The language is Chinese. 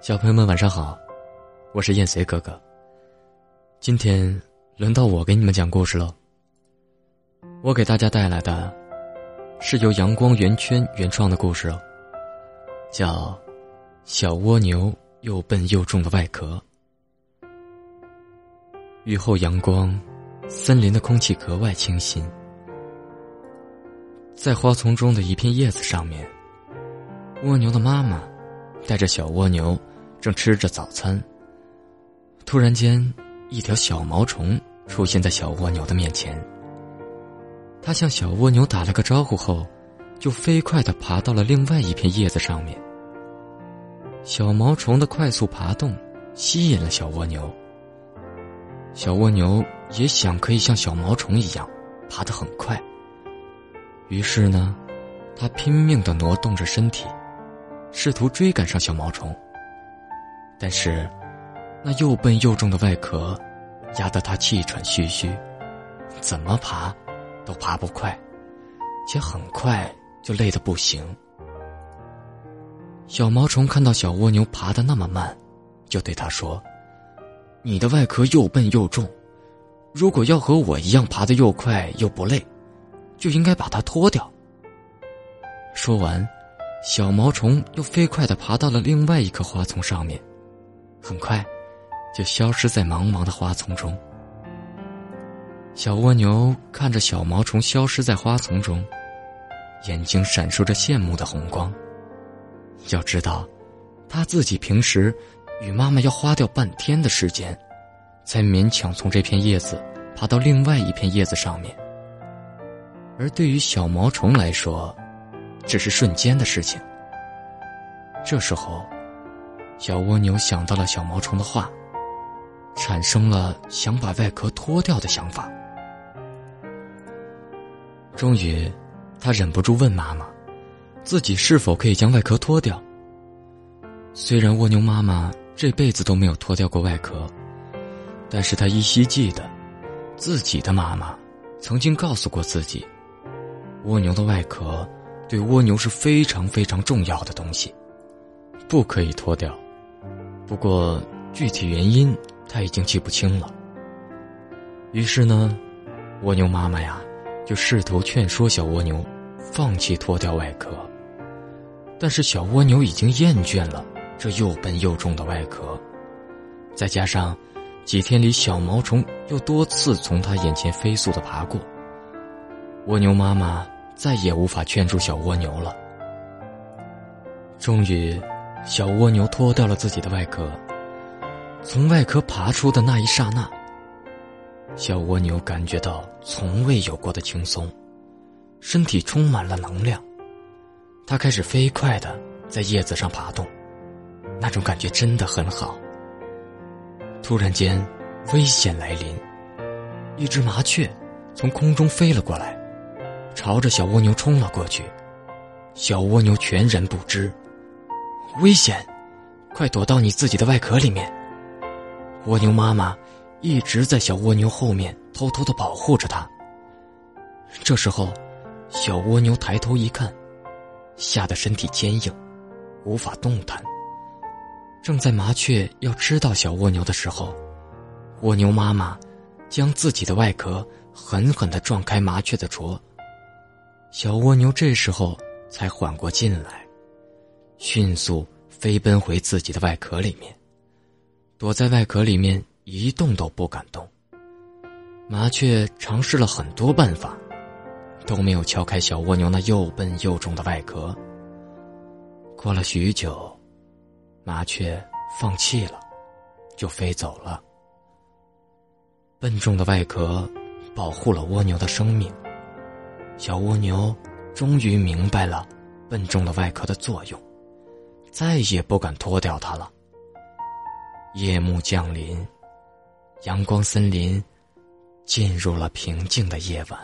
小朋友们晚上好，我是燕随哥哥。今天轮到我给你们讲故事了。我给大家带来的，是由阳光圆圈原创的故事，叫《小蜗牛又笨又重的外壳》。雨后阳光，森林的空气格外清新。在花丛中的一片叶子上面，蜗牛的妈妈带着小蜗牛。正吃着早餐，突然间，一条小毛虫出现在小蜗牛的面前。它向小蜗牛打了个招呼后，就飞快的爬到了另外一片叶子上面。小毛虫的快速爬动吸引了小蜗牛。小蜗牛也想可以像小毛虫一样爬得很快。于是呢，它拼命的挪动着身体，试图追赶上小毛虫。但是，那又笨又重的外壳，压得他气喘吁吁，怎么爬，都爬不快，且很快就累得不行。小毛虫看到小蜗牛爬得那么慢，就对他说：“你的外壳又笨又重，如果要和我一样爬得又快又不累，就应该把它脱掉。”说完，小毛虫又飞快地爬到了另外一棵花丛上面。很快，就消失在茫茫的花丛中。小蜗牛看着小毛虫消失在花丛中，眼睛闪烁着羡慕的红光。要知道，他自己平时与妈妈要花掉半天的时间，才勉强从这片叶子爬到另外一片叶子上面。而对于小毛虫来说，只是瞬间的事情。这时候。小蜗牛想到了小毛虫的话，产生了想把外壳脱掉的想法。终于，他忍不住问妈妈：“自己是否可以将外壳脱掉？”虽然蜗牛妈妈这辈子都没有脱掉过外壳，但是他依稀记得，自己的妈妈曾经告诉过自己，蜗牛的外壳对蜗牛是非常非常重要的东西，不可以脱掉。不过，具体原因他已经记不清了。于是呢，蜗牛妈妈呀，就试图劝说小蜗牛放弃脱掉外壳。但是小蜗牛已经厌倦了这又笨又重的外壳，再加上几天里小毛虫又多次从它眼前飞速的爬过，蜗牛妈妈再也无法劝住小蜗牛了。终于。小蜗牛脱掉了自己的外壳，从外壳爬出的那一刹那，小蜗牛感觉到从未有过的轻松，身体充满了能量。它开始飞快的在叶子上爬动，那种感觉真的很好。突然间，危险来临，一只麻雀从空中飞了过来，朝着小蜗牛冲了过去。小蜗牛全然不知。危险！快躲到你自己的外壳里面。蜗牛妈妈一直在小蜗牛后面偷偷的保护着它。这时候，小蜗牛抬头一看，吓得身体坚硬，无法动弹。正在麻雀要吃到小蜗牛的时候，蜗牛妈妈将自己的外壳狠狠的撞开麻雀的啄。小蜗牛这时候才缓过劲来。迅速飞奔回自己的外壳里面，躲在外壳里面一动都不敢动。麻雀尝试了很多办法，都没有敲开小蜗牛那又笨又重的外壳。过了许久，麻雀放弃了，就飞走了。笨重的外壳保护了蜗牛的生命，小蜗牛终于明白了笨重的外壳的作用。再也不敢脱掉它了。夜幕降临，阳光森林进入了平静的夜晚。